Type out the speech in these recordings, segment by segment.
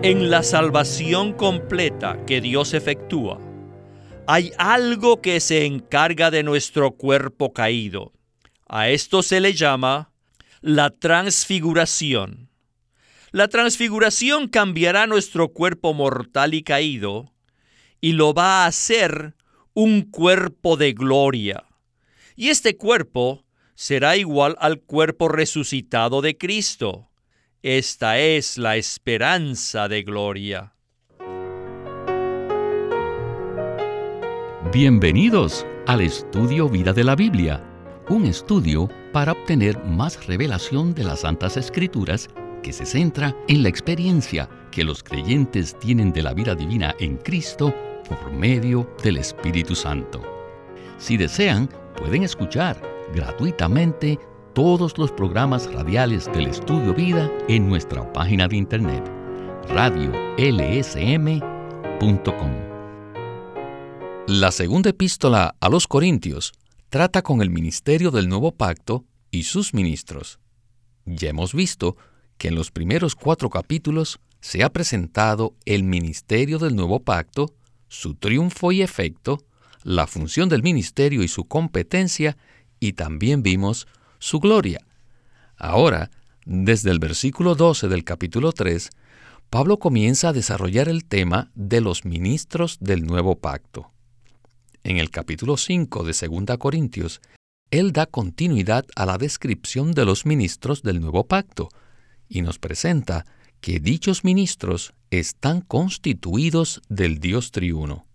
En la salvación completa que Dios efectúa, hay algo que se encarga de nuestro cuerpo caído. A esto se le llama la transfiguración. La transfiguración cambiará nuestro cuerpo mortal y caído y lo va a hacer un cuerpo de gloria. Y este cuerpo será igual al cuerpo resucitado de Cristo esta es la esperanza de gloria. Bienvenidos al estudio Vida de la Biblia, un estudio para obtener más revelación de las Santas Escrituras que se centra en la experiencia que los creyentes tienen de la vida divina en Cristo por medio del Espíritu Santo. Si desean, pueden escuchar gratuitamente todos los programas radiales del Estudio Vida en nuestra página de internet radiolsm.com. La segunda epístola a los Corintios trata con el ministerio del nuevo pacto y sus ministros. Ya hemos visto que en los primeros cuatro capítulos se ha presentado el ministerio del nuevo pacto, su triunfo y efecto, la función del ministerio y su competencia, y también vimos su gloria. Ahora, desde el versículo 12 del capítulo 3, Pablo comienza a desarrollar el tema de los ministros del nuevo pacto. En el capítulo 5 de 2 Corintios, él da continuidad a la descripción de los ministros del nuevo pacto y nos presenta que dichos ministros están constituidos del Dios triuno.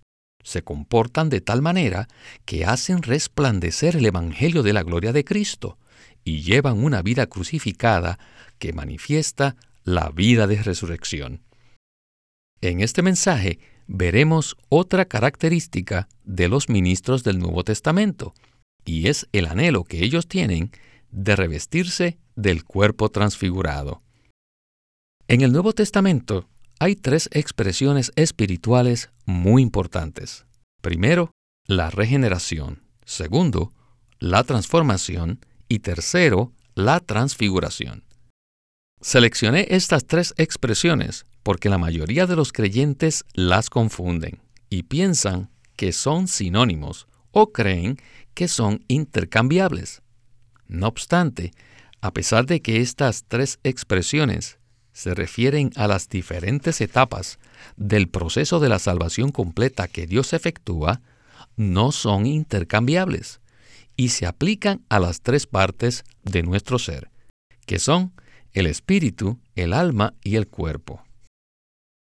Se comportan de tal manera que hacen resplandecer el Evangelio de la gloria de Cristo, y llevan una vida crucificada que manifiesta la vida de resurrección. En este mensaje veremos otra característica de los ministros del Nuevo Testamento, y es el anhelo que ellos tienen de revestirse del cuerpo transfigurado. En el Nuevo Testamento hay tres expresiones espirituales muy importantes. Primero, la regeneración. Segundo, la transformación y tercero, la transfiguración. Seleccioné estas tres expresiones porque la mayoría de los creyentes las confunden y piensan que son sinónimos o creen que son intercambiables. No obstante, a pesar de que estas tres expresiones se refieren a las diferentes etapas del proceso de la salvación completa que Dios efectúa, no son intercambiables y se aplican a las tres partes de nuestro ser, que son el espíritu, el alma y el cuerpo.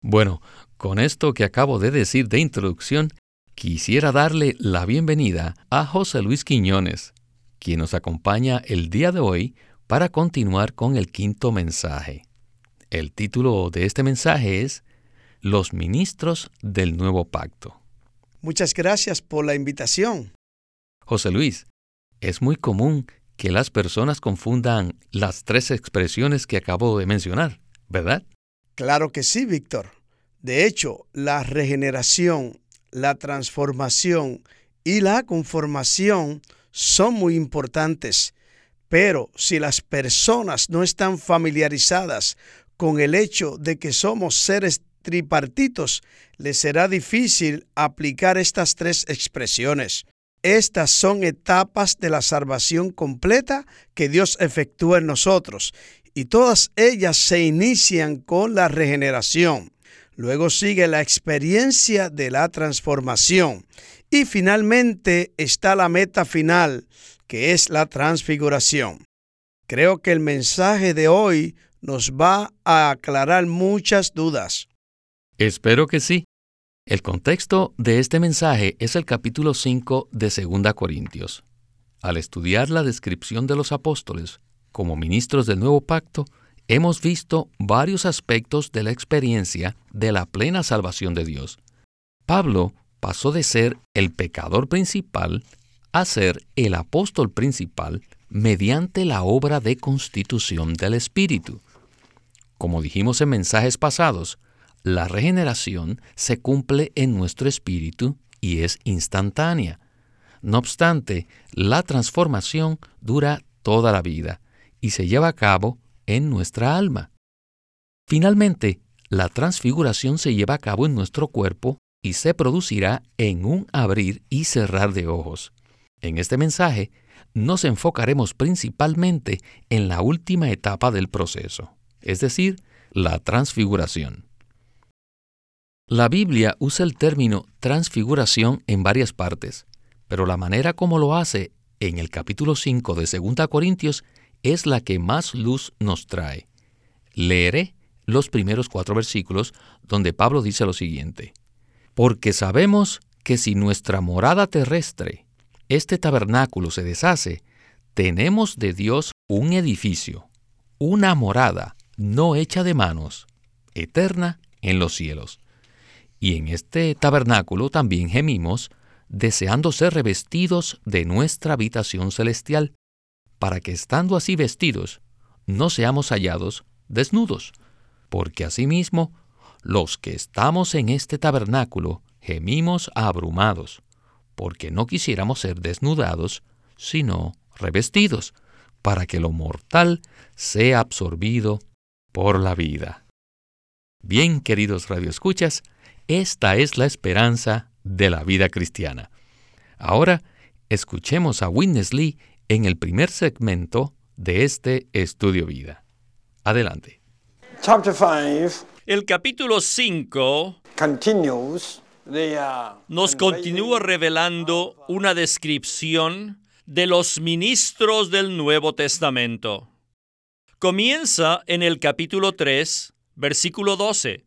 Bueno, con esto que acabo de decir de introducción, quisiera darle la bienvenida a José Luis Quiñones, quien nos acompaña el día de hoy para continuar con el quinto mensaje. El título de este mensaje es Los ministros del nuevo pacto. Muchas gracias por la invitación. José Luis, es muy común que las personas confundan las tres expresiones que acabo de mencionar, ¿verdad? Claro que sí, Víctor. De hecho, la regeneración, la transformación y la conformación son muy importantes, pero si las personas no están familiarizadas con el hecho de que somos seres tripartitos, les será difícil aplicar estas tres expresiones. Estas son etapas de la salvación completa que Dios efectúa en nosotros y todas ellas se inician con la regeneración. Luego sigue la experiencia de la transformación y finalmente está la meta final, que es la transfiguración. Creo que el mensaje de hoy nos va a aclarar muchas dudas. Espero que sí. El contexto de este mensaje es el capítulo 5 de 2 Corintios. Al estudiar la descripción de los apóstoles como ministros del nuevo pacto, hemos visto varios aspectos de la experiencia de la plena salvación de Dios. Pablo pasó de ser el pecador principal a ser el apóstol principal mediante la obra de constitución del Espíritu. Como dijimos en mensajes pasados, la regeneración se cumple en nuestro espíritu y es instantánea. No obstante, la transformación dura toda la vida y se lleva a cabo en nuestra alma. Finalmente, la transfiguración se lleva a cabo en nuestro cuerpo y se producirá en un abrir y cerrar de ojos. En este mensaje nos enfocaremos principalmente en la última etapa del proceso, es decir, la transfiguración. La Biblia usa el término transfiguración en varias partes, pero la manera como lo hace en el capítulo 5 de 2 Corintios es la que más luz nos trae. Leeré los primeros cuatro versículos donde Pablo dice lo siguiente, porque sabemos que si nuestra morada terrestre, este tabernáculo se deshace, tenemos de Dios un edificio, una morada no hecha de manos, eterna en los cielos. Y en este tabernáculo también gemimos, deseando ser revestidos de nuestra habitación celestial, para que estando así vestidos, no seamos hallados desnudos, porque asimismo los que estamos en este tabernáculo gemimos abrumados, porque no quisiéramos ser desnudados, sino revestidos, para que lo mortal sea absorbido por la vida. Bien, queridos radioescuchas, esta es la esperanza de la vida cristiana. Ahora, escuchemos a Witness Lee en el primer segmento de este estudio vida. Adelante. El capítulo 5 nos continúa revelando una descripción de los ministros del Nuevo Testamento. Comienza en el capítulo 3, versículo 12,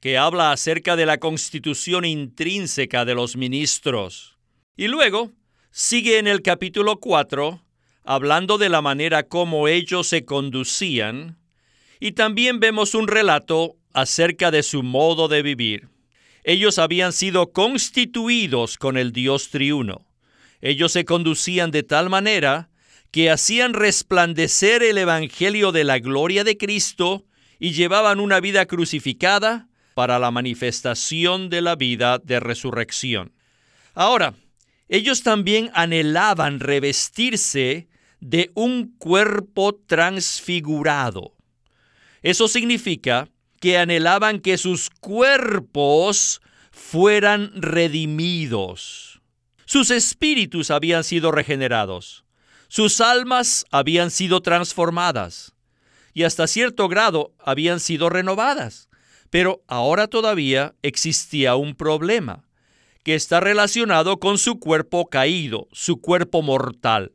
que habla acerca de la constitución intrínseca de los ministros. Y luego sigue en el capítulo 4, hablando de la manera como ellos se conducían y también vemos un relato acerca de su modo de vivir. Ellos habían sido constituidos con el Dios triuno. Ellos se conducían de tal manera que hacían resplandecer el Evangelio de la gloria de Cristo y llevaban una vida crucificada para la manifestación de la vida de resurrección. Ahora, ellos también anhelaban revestirse de un cuerpo transfigurado. Eso significa que anhelaban que sus cuerpos fueran redimidos. Sus espíritus habían sido regenerados. Sus almas habían sido transformadas. Y hasta cierto grado habían sido renovadas. Pero ahora todavía existía un problema que está relacionado con su cuerpo caído, su cuerpo mortal.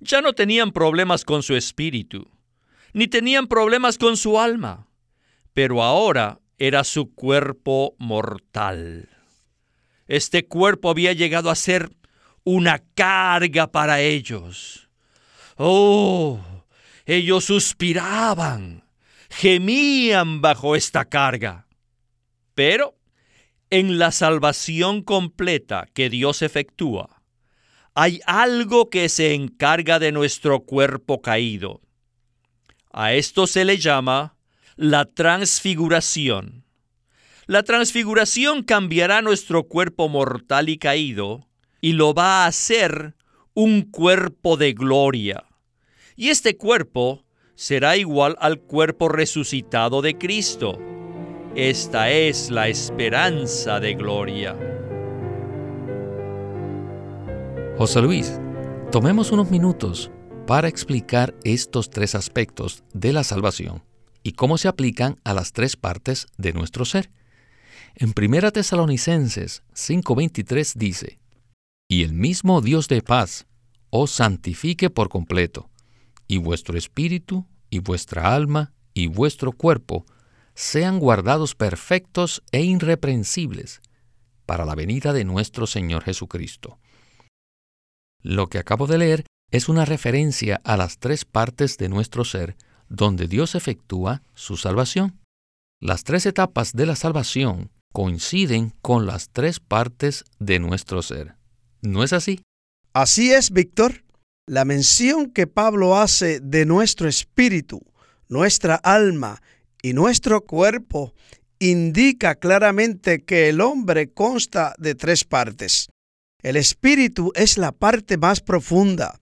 Ya no tenían problemas con su espíritu ni tenían problemas con su alma, pero ahora era su cuerpo mortal. Este cuerpo había llegado a ser una carga para ellos. Oh, ellos suspiraban, gemían bajo esta carga. Pero en la salvación completa que Dios efectúa, hay algo que se encarga de nuestro cuerpo caído a esto se le llama la transfiguración. La transfiguración cambiará nuestro cuerpo mortal y caído y lo va a hacer un cuerpo de gloria. Y este cuerpo será igual al cuerpo resucitado de Cristo. Esta es la esperanza de gloria. José Luis, tomemos unos minutos para explicar estos tres aspectos de la salvación y cómo se aplican a las tres partes de nuestro ser. En 1 Tesalonicenses 5:23 dice, Y el mismo Dios de paz os santifique por completo, y vuestro espíritu, y vuestra alma, y vuestro cuerpo sean guardados perfectos e irreprensibles para la venida de nuestro Señor Jesucristo. Lo que acabo de leer es una referencia a las tres partes de nuestro ser donde Dios efectúa su salvación. Las tres etapas de la salvación coinciden con las tres partes de nuestro ser. ¿No es así? Así es, Víctor. La mención que Pablo hace de nuestro espíritu, nuestra alma y nuestro cuerpo indica claramente que el hombre consta de tres partes. El espíritu es la parte más profunda,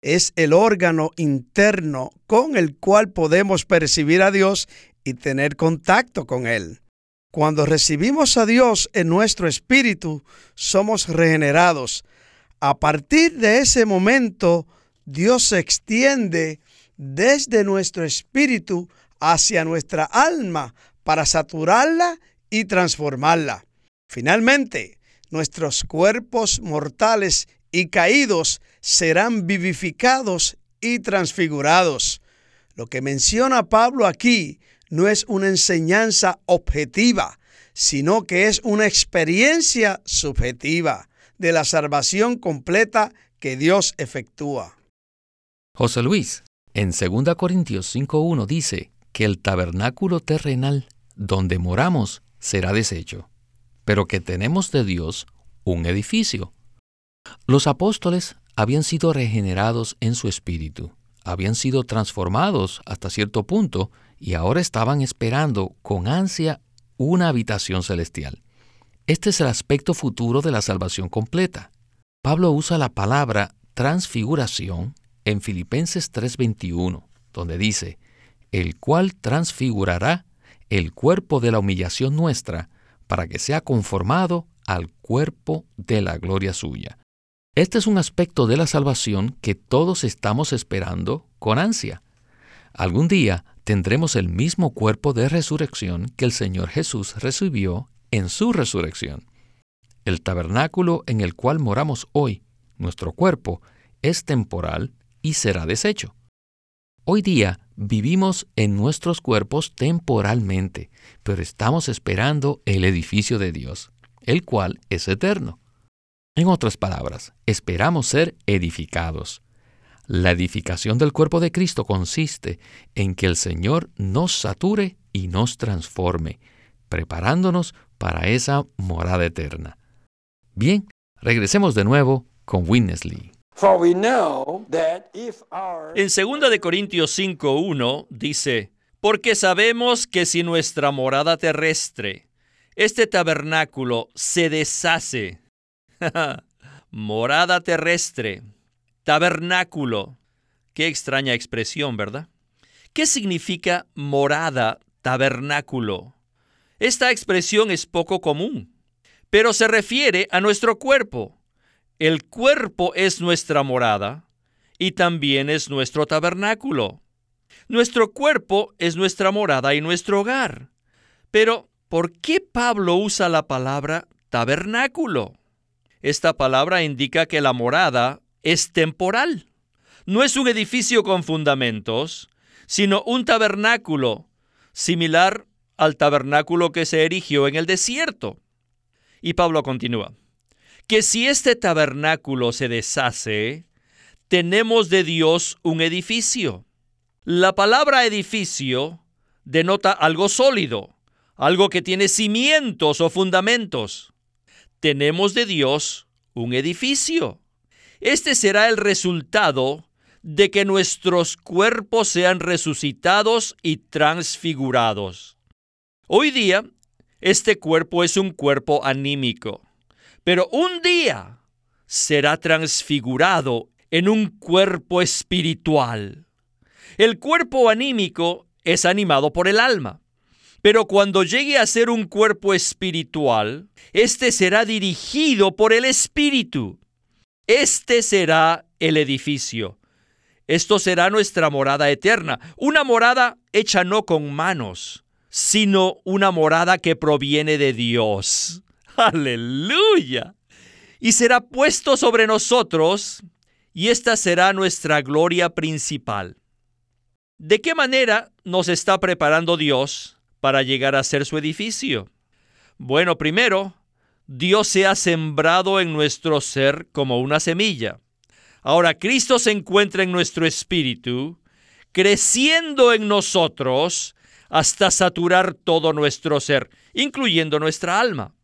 es el órgano interno con el cual podemos percibir a Dios y tener contacto con Él. Cuando recibimos a Dios en nuestro espíritu, somos regenerados. A partir de ese momento, Dios se extiende desde nuestro espíritu hacia nuestra alma para saturarla y transformarla. Finalmente, nuestros cuerpos mortales y caídos serán vivificados y transfigurados. Lo que menciona Pablo aquí no es una enseñanza objetiva, sino que es una experiencia subjetiva de la salvación completa que Dios efectúa. José Luis, en 2 Corintios 5.1 dice que el tabernáculo terrenal donde moramos será deshecho, pero que tenemos de Dios un edificio. Los apóstoles habían sido regenerados en su espíritu, habían sido transformados hasta cierto punto y ahora estaban esperando con ansia una habitación celestial. Este es el aspecto futuro de la salvación completa. Pablo usa la palabra transfiguración en Filipenses 3:21, donde dice, el cual transfigurará el cuerpo de la humillación nuestra, para que sea conformado al cuerpo de la gloria suya. Este es un aspecto de la salvación que todos estamos esperando con ansia. Algún día tendremos el mismo cuerpo de resurrección que el Señor Jesús recibió en su resurrección. El tabernáculo en el cual moramos hoy, nuestro cuerpo, es temporal y será deshecho. Hoy día vivimos en nuestros cuerpos temporalmente, pero estamos esperando el edificio de Dios, el cual es eterno. En otras palabras, esperamos ser edificados. La edificación del cuerpo de Cristo consiste en que el Señor nos sature y nos transforme, preparándonos para esa morada eterna. Bien, regresemos de nuevo con Winnesley. En 2 de Corintios 5:1 dice, porque sabemos que si nuestra morada terrestre, este tabernáculo se deshace, morada terrestre, Tabernáculo. Qué extraña expresión, ¿verdad? ¿Qué significa morada, tabernáculo? Esta expresión es poco común, pero se refiere a nuestro cuerpo. El cuerpo es nuestra morada y también es nuestro tabernáculo. Nuestro cuerpo es nuestra morada y nuestro hogar. Pero, ¿por qué Pablo usa la palabra tabernáculo? Esta palabra indica que la morada es temporal. No es un edificio con fundamentos, sino un tabernáculo similar al tabernáculo que se erigió en el desierto. Y Pablo continúa, que si este tabernáculo se deshace, tenemos de Dios un edificio. La palabra edificio denota algo sólido, algo que tiene cimientos o fundamentos. Tenemos de Dios un edificio. Este será el resultado de que nuestros cuerpos sean resucitados y transfigurados. Hoy día, este cuerpo es un cuerpo anímico, pero un día será transfigurado en un cuerpo espiritual. El cuerpo anímico es animado por el alma, pero cuando llegue a ser un cuerpo espiritual, este será dirigido por el espíritu. Este será el edificio. Esto será nuestra morada eterna, una morada hecha no con manos, sino una morada que proviene de Dios. Aleluya. Y será puesto sobre nosotros, y esta será nuestra gloria principal. ¿De qué manera nos está preparando Dios para llegar a ser su edificio? Bueno, primero, Dios se ha sembrado en nuestro ser como una semilla. Ahora Cristo se encuentra en nuestro espíritu, creciendo en nosotros hasta saturar todo nuestro ser, incluyendo nuestra alma.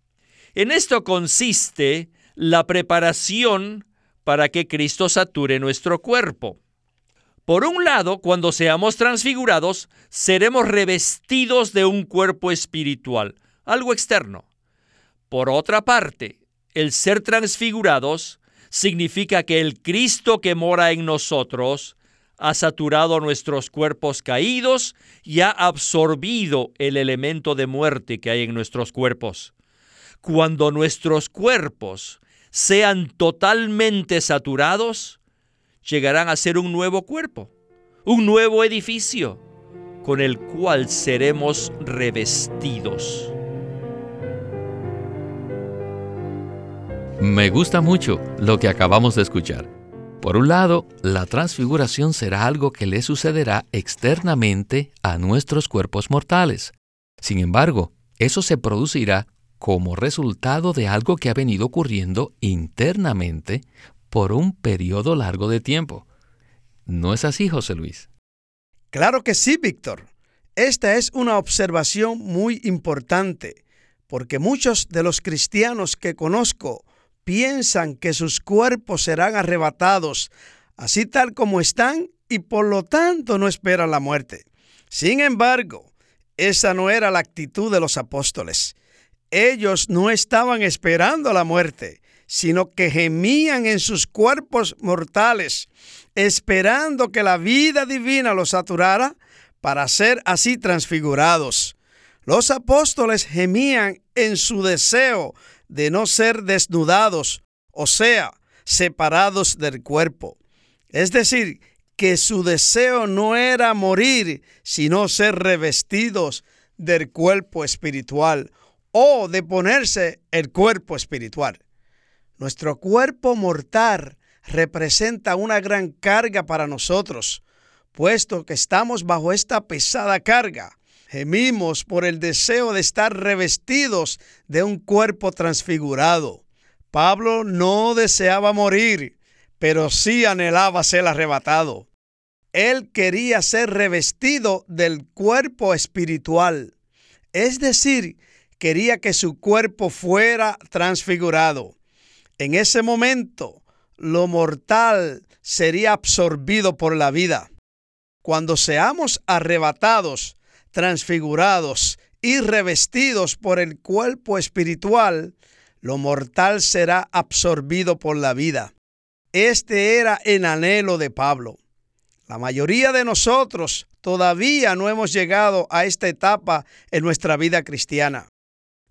En esto consiste la preparación para que Cristo sature nuestro cuerpo. Por un lado, cuando seamos transfigurados, seremos revestidos de un cuerpo espiritual, algo externo. Por otra parte, el ser transfigurados significa que el Cristo que mora en nosotros ha saturado nuestros cuerpos caídos y ha absorbido el elemento de muerte que hay en nuestros cuerpos. Cuando nuestros cuerpos sean totalmente saturados, llegarán a ser un nuevo cuerpo, un nuevo edificio, con el cual seremos revestidos. Me gusta mucho lo que acabamos de escuchar. Por un lado, la transfiguración será algo que le sucederá externamente a nuestros cuerpos mortales. Sin embargo, eso se producirá como resultado de algo que ha venido ocurriendo internamente por un periodo largo de tiempo. ¿No es así, José Luis? Claro que sí, Víctor. Esta es una observación muy importante, porque muchos de los cristianos que conozco piensan que sus cuerpos serán arrebatados, así tal como están, y por lo tanto no esperan la muerte. Sin embargo, esa no era la actitud de los apóstoles. Ellos no estaban esperando la muerte, sino que gemían en sus cuerpos mortales, esperando que la vida divina los saturara para ser así transfigurados. Los apóstoles gemían en su deseo de no ser desnudados, o sea, separados del cuerpo. Es decir, que su deseo no era morir, sino ser revestidos del cuerpo espiritual o de ponerse el cuerpo espiritual. Nuestro cuerpo mortal representa una gran carga para nosotros, puesto que estamos bajo esta pesada carga gemimos por el deseo de estar revestidos de un cuerpo transfigurado. Pablo no deseaba morir, pero sí anhelaba ser arrebatado. Él quería ser revestido del cuerpo espiritual, es decir, quería que su cuerpo fuera transfigurado. En ese momento, lo mortal sería absorbido por la vida. Cuando seamos arrebatados, transfigurados y revestidos por el cuerpo espiritual, lo mortal será absorbido por la vida. Este era el anhelo de Pablo. La mayoría de nosotros todavía no hemos llegado a esta etapa en nuestra vida cristiana.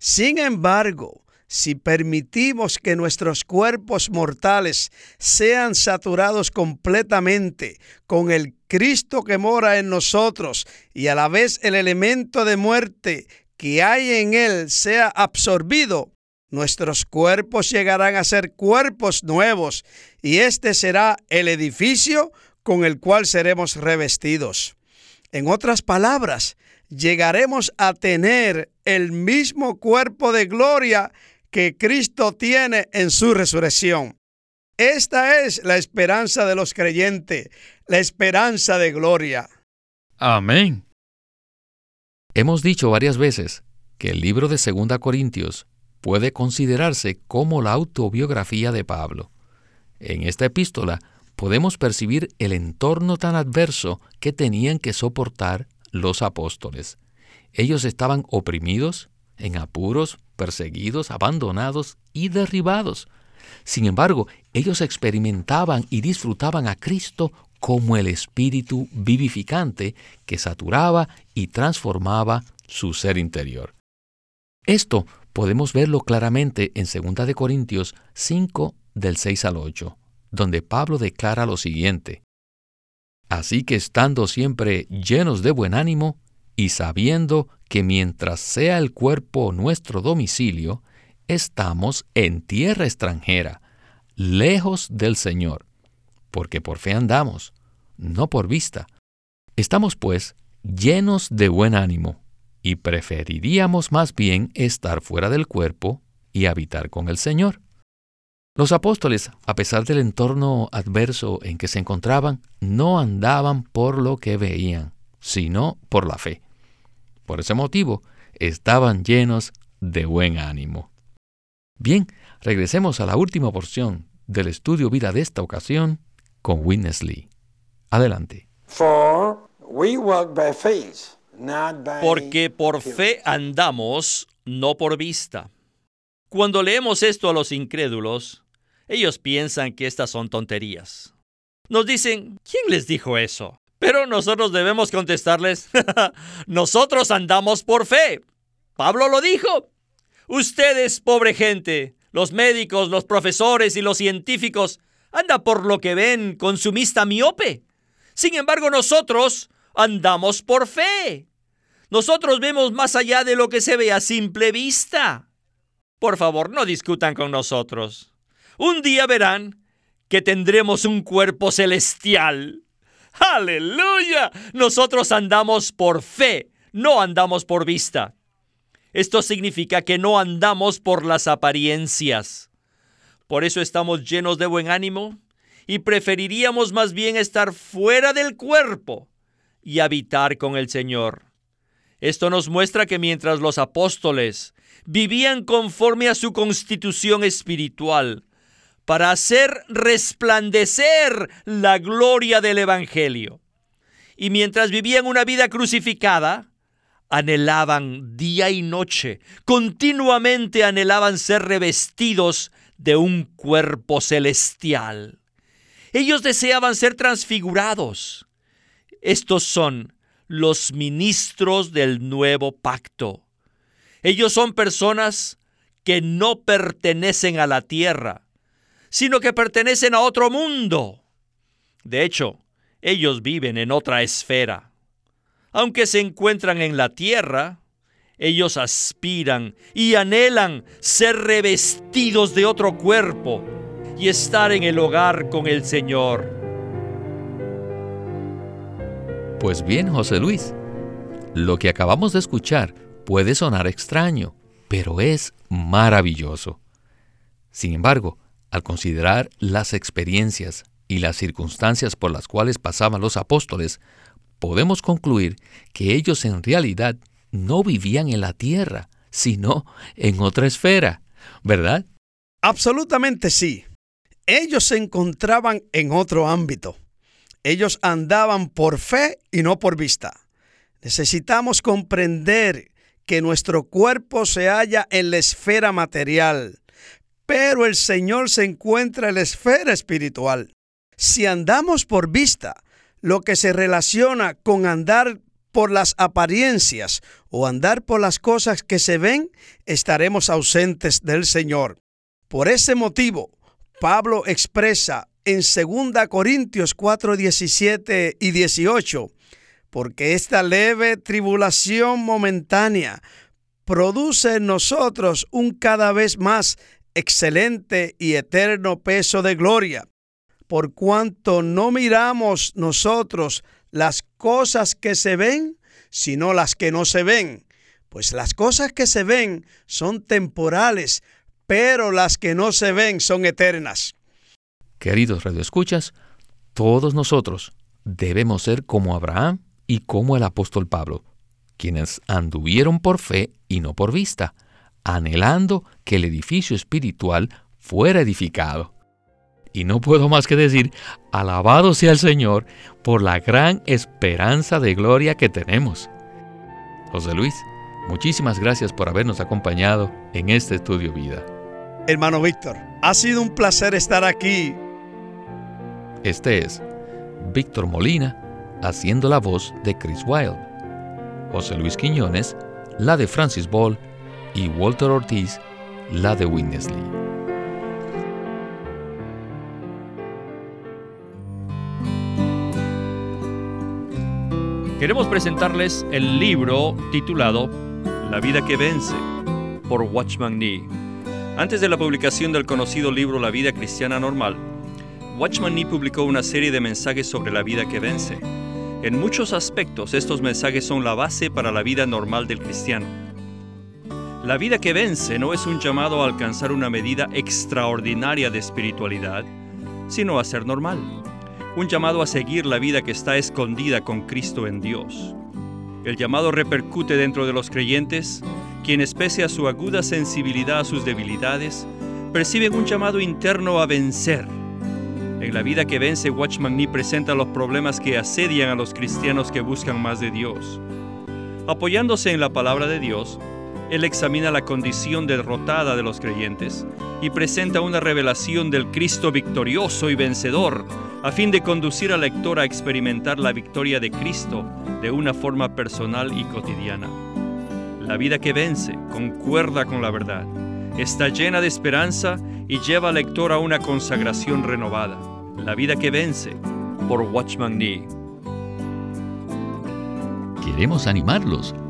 Sin embargo, si permitimos que nuestros cuerpos mortales sean saturados completamente con el Cristo que mora en nosotros y a la vez el elemento de muerte que hay en él sea absorbido, nuestros cuerpos llegarán a ser cuerpos nuevos y este será el edificio con el cual seremos revestidos. En otras palabras, llegaremos a tener el mismo cuerpo de gloria que Cristo tiene en su resurrección. Esta es la esperanza de los creyentes, la esperanza de gloria. Amén. Hemos dicho varias veces que el libro de 2 Corintios puede considerarse como la autobiografía de Pablo. En esta epístola podemos percibir el entorno tan adverso que tenían que soportar los apóstoles. Ellos estaban oprimidos, en apuros, perseguidos, abandonados y derribados. Sin embargo, ellos experimentaban y disfrutaban a Cristo como el Espíritu vivificante que saturaba y transformaba su ser interior. Esto podemos verlo claramente en 2 Corintios 5 del 6 al 8, donde Pablo declara lo siguiente. Así que estando siempre llenos de buen ánimo, y sabiendo que mientras sea el cuerpo nuestro domicilio, estamos en tierra extranjera, lejos del Señor, porque por fe andamos, no por vista. Estamos, pues, llenos de buen ánimo, y preferiríamos más bien estar fuera del cuerpo y habitar con el Señor. Los apóstoles, a pesar del entorno adverso en que se encontraban, no andaban por lo que veían, sino por la fe. Por ese motivo, estaban llenos de buen ánimo. Bien, regresemos a la última porción del estudio vida de esta ocasión con Witness Lee. Adelante. Porque por fe andamos, no por vista. Cuando leemos esto a los incrédulos, ellos piensan que estas son tonterías. Nos dicen, ¿quién les dijo eso? Pero nosotros debemos contestarles, nosotros andamos por fe. Pablo lo dijo. Ustedes, pobre gente, los médicos, los profesores y los científicos, anda por lo que ven con su mista miope. Sin embargo, nosotros andamos por fe. Nosotros vemos más allá de lo que se ve a simple vista. Por favor, no discutan con nosotros. Un día verán que tendremos un cuerpo celestial. ¡Aleluya! Nosotros andamos por fe, no andamos por vista. Esto significa que no andamos por las apariencias. Por eso estamos llenos de buen ánimo y preferiríamos más bien estar fuera del cuerpo y habitar con el Señor. Esto nos muestra que mientras los apóstoles vivían conforme a su constitución espiritual, para hacer resplandecer la gloria del Evangelio. Y mientras vivían una vida crucificada, anhelaban día y noche, continuamente anhelaban ser revestidos de un cuerpo celestial. Ellos deseaban ser transfigurados. Estos son los ministros del nuevo pacto. Ellos son personas que no pertenecen a la tierra, sino que pertenecen a otro mundo. De hecho, ellos viven en otra esfera. Aunque se encuentran en la tierra, ellos aspiran y anhelan ser revestidos de otro cuerpo y estar en el hogar con el Señor. Pues bien, José Luis, lo que acabamos de escuchar puede sonar extraño, pero es maravilloso. Sin embargo, al considerar las experiencias y las circunstancias por las cuales pasaban los apóstoles, podemos concluir que ellos en realidad no vivían en la tierra, sino en otra esfera, ¿verdad? Absolutamente sí. Ellos se encontraban en otro ámbito. Ellos andaban por fe y no por vista. Necesitamos comprender que nuestro cuerpo se halla en la esfera material, pero el Señor se encuentra en la esfera espiritual. Si andamos por vista, lo que se relaciona con andar por las apariencias o andar por las cosas que se ven, estaremos ausentes del Señor. Por ese motivo, Pablo expresa en 2 Corintios 4, 17 y 18, porque esta leve tribulación momentánea produce en nosotros un cada vez más excelente y eterno peso de gloria, por cuanto no miramos nosotros las cosas que se ven, sino las que no se ven. Pues las cosas que se ven son temporales, pero las que no se ven son eternas. Queridos radioescuchas, todos nosotros debemos ser como Abraham y como el apóstol Pablo, quienes anduvieron por fe y no por vista, anhelando que el edificio espiritual fuera edificado. Y no puedo más que decir, alabado sea el Señor por la gran esperanza de gloria que tenemos. José Luis, muchísimas gracias por habernos acompañado en este estudio vida. Hermano Víctor, ha sido un placer estar aquí este es Víctor Molina haciendo la voz de Chris Wilde, José Luis Quiñones, la de Francis Ball y Walter Ortiz, la de Witness Lee. Queremos presentarles el libro titulado La vida que vence por Watchman Nee. Antes de la publicación del conocido libro La vida cristiana normal, Watchman Nee publicó una serie de mensajes sobre la vida que vence. En muchos aspectos estos mensajes son la base para la vida normal del cristiano. La vida que vence no es un llamado a alcanzar una medida extraordinaria de espiritualidad, sino a ser normal. Un llamado a seguir la vida que está escondida con Cristo en Dios. El llamado repercute dentro de los creyentes, quienes pese a su aguda sensibilidad a sus debilidades, perciben un llamado interno a vencer en la vida que vence, Watchman Nee presenta los problemas que asedian a los cristianos que buscan más de Dios. Apoyándose en la palabra de Dios, él examina la condición derrotada de los creyentes y presenta una revelación del Cristo victorioso y vencedor a fin de conducir al lector a experimentar la victoria de Cristo de una forma personal y cotidiana. La vida que vence concuerda con la verdad, está llena de esperanza y lleva al lector a una consagración renovada. La vida que vence por Watchman Nee. Queremos animarlos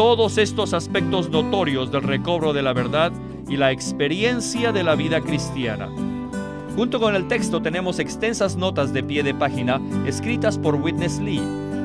todos estos aspectos notorios del recobro de la verdad y la experiencia de la vida cristiana. Junto con el texto tenemos extensas notas de pie de página escritas por Witness Lee,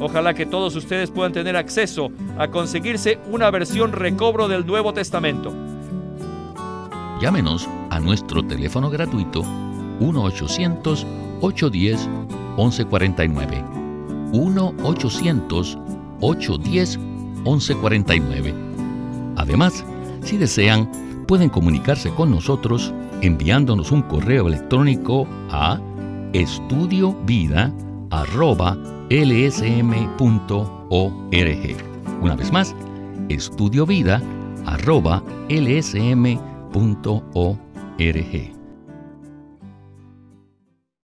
Ojalá que todos ustedes puedan tener acceso a conseguirse una versión recobro del Nuevo Testamento. Llámenos a nuestro teléfono gratuito 1-800-810-1149. 1-800-810-1149. Además, si desean, pueden comunicarse con nosotros enviándonos un correo electrónico a estudiovida.lsm.org. Una vez más, estudiovida.lsm.org.